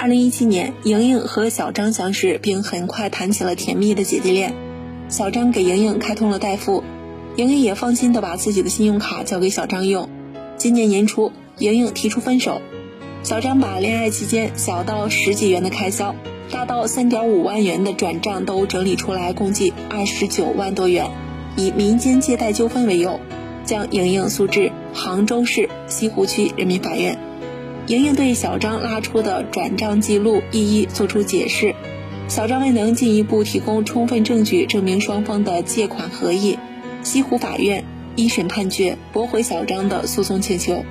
二零一七年，莹莹和小张相识，并很快谈起了甜蜜的姐弟恋。小张给莹莹开通了代付，莹莹也放心的把自己的信用卡交给小张用。今年年初，莹莹提出分手，小张把恋爱期间小到十几元的开销，大到三点五万元的转账都整理出来，共计二十九万多元，以民间借贷纠纷为由，将莹莹诉至杭州市西湖区人民法院。莹莹对小张拉出的转账记录一一作出解释，小张未能进一步提供充分证据证明双方的借款合意，西湖法院一审判决驳回小张的诉讼请求。